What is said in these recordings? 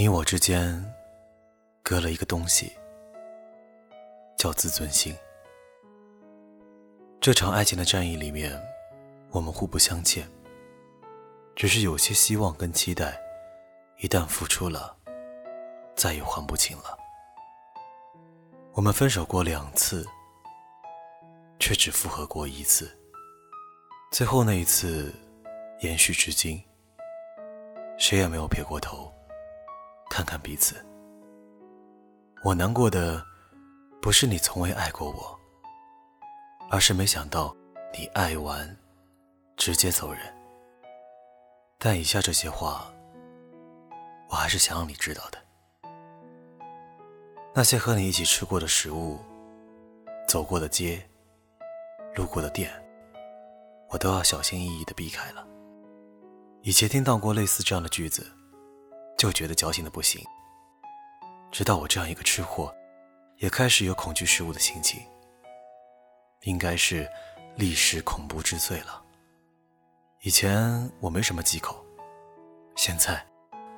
你我之间隔了一个东西，叫自尊心。这场爱情的战役里面，我们互不相欠，只是有些希望跟期待，一旦付出了，再也还不清了。我们分手过两次，却只复合过一次，最后那一次延续至今，谁也没有撇过头。看看彼此，我难过的不是你从未爱过我，而是没想到你爱完直接走人。但以下这些话，我还是想让你知道的。那些和你一起吃过的食物、走过的街、路过的店，我都要小心翼翼的避开了。以前听到过类似这样的句子。就觉得矫情的不行。直到我这样一个吃货，也开始有恐惧食物的心情。应该是历史恐怖之最了。以前我没什么忌口，现在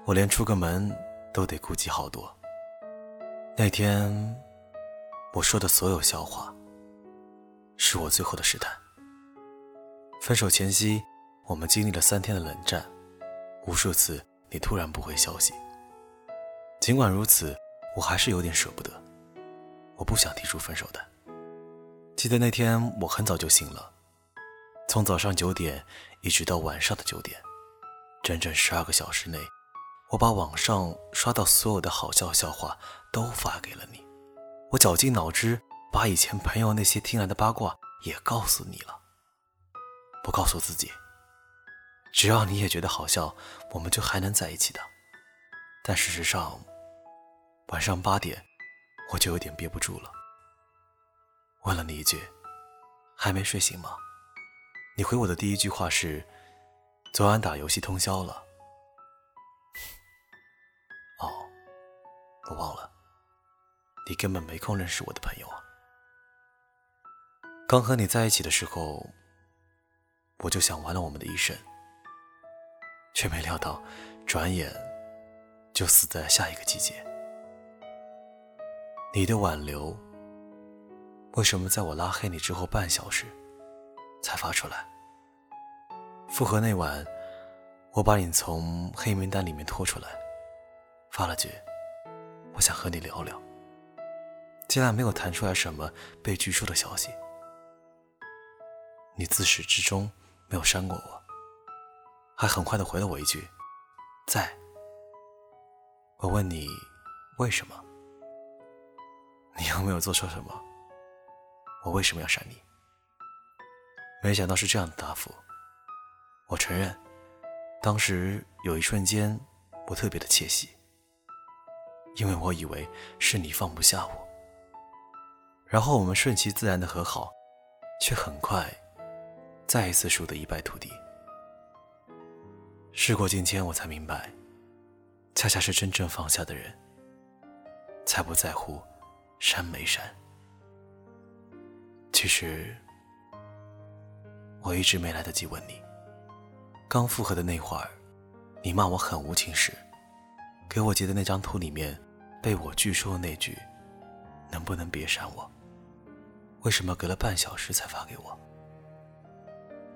我连出个门都得顾忌好多。那天我说的所有笑话，是我最后的试探。分手前夕，我们经历了三天的冷战，无数次。你突然不回消息，尽管如此，我还是有点舍不得。我不想提出分手的。记得那天我很早就醒了，从早上九点一直到晚上的九点，整整十二个小时内，我把网上刷到所有的好笑笑话都发给了你。我绞尽脑汁把以前朋友那些听来的八卦也告诉你了，不告诉自己。只要你也觉得好笑，我们就还能在一起的。但事实上，晚上八点，我就有点憋不住了。问了你一句：“还没睡醒吗？”你回我的第一句话是：“昨晚打游戏通宵了。”哦，我忘了，你根本没空认识我的朋友啊。刚和你在一起的时候，我就想完了我们的一生。却没料到，转眼就死在下一个季节。你的挽留，为什么在我拉黑你之后半小时才发出来？复合那晚，我把你从黑名单里面拖出来，发了句“我想和你聊聊”，竟然没有弹出来什么被拒收的消息。你自始至终没有删过我。还很快的回了我一句：“在。”我问你为什么？你有没有做错什么？我为什么要删你？没想到是这样的答复。我承认，当时有一瞬间我特别的窃喜，因为我以为是你放不下我。然后我们顺其自然的和好，却很快再一次输得一败涂地。事过境迁，我才明白，恰恰是真正放下的人，才不在乎删没删。其实，我一直没来得及问你，刚复合的那会儿，你骂我很无情时，给我截的那张图里面被我拒收的那句“能不能别删我”，为什么隔了半小时才发给我？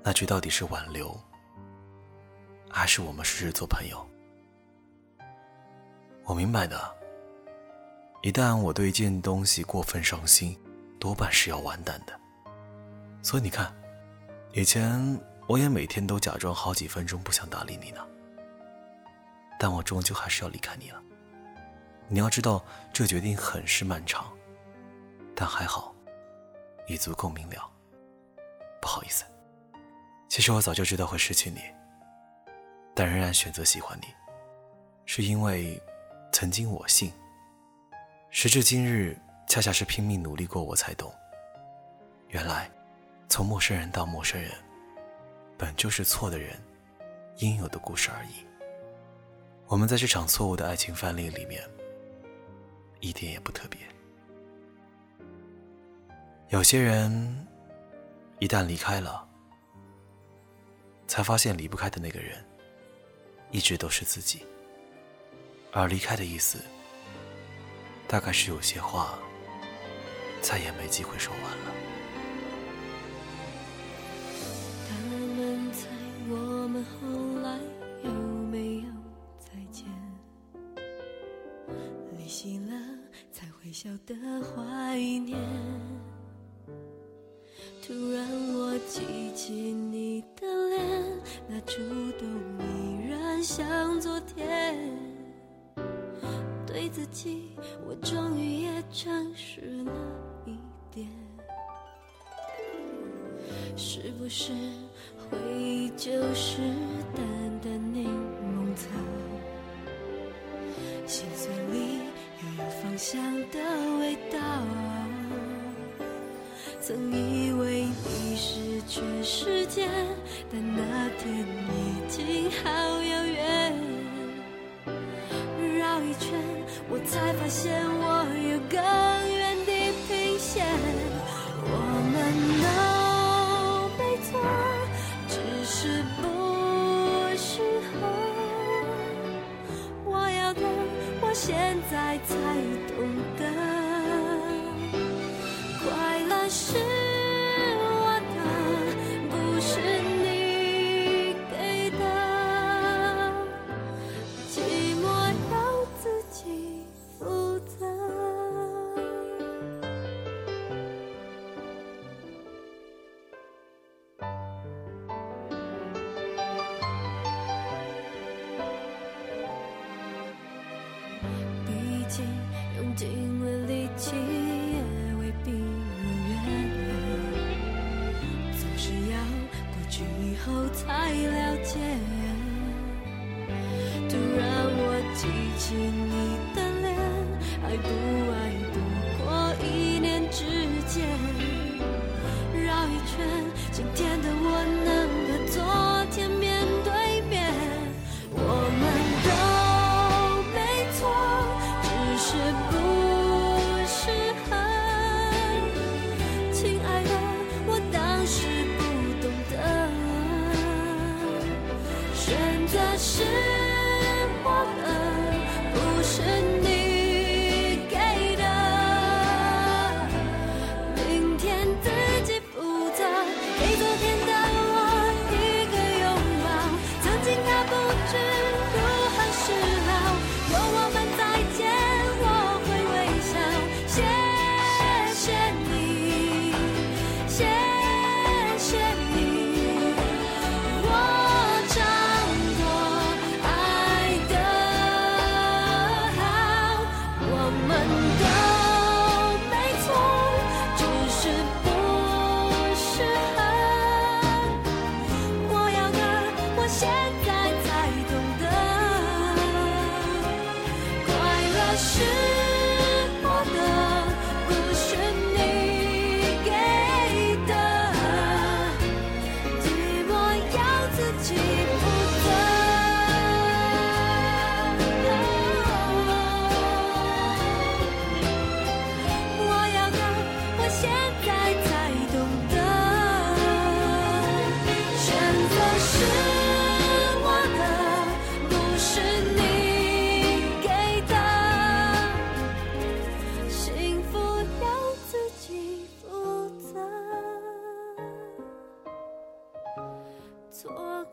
那句到底是挽留？还是我们试试做朋友。我明白的。一旦我对一件东西过分上心，多半是要完蛋的。所以你看，以前我也每天都假装好几分钟不想搭理你呢。但我终究还是要离开你了。你要知道，这决定很是漫长，但还好，已足够明了。不好意思，其实我早就知道会失去你。但仍然选择喜欢你，是因为曾经我信。时至今日，恰恰是拼命努力过，我才懂，原来从陌生人到陌生人，本就是错的人应有的故事而已。我们在这场错误的爱情范例里面，一点也不特别。有些人一旦离开了，才发现离不开的那个人。一直都是自己，而离开的意思，大概是有些话再也没机会说完了。他们猜我们后来有没有再见？离席了才会晓得怀念。突然我记起你的脸，那触动像昨天。对自己，我终于也诚实了一点。是不是回忆就是淡淡柠檬草？心碎里又有芳香的味道。曾以为你是全世界，但那天已现我有更远地平线。我们都没错，只是不适合。我要的，我现在才懂得。快乐是毕竟用尽了力气也未必如愿，总是要过去以后才了解。突然，我记起。是是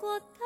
我。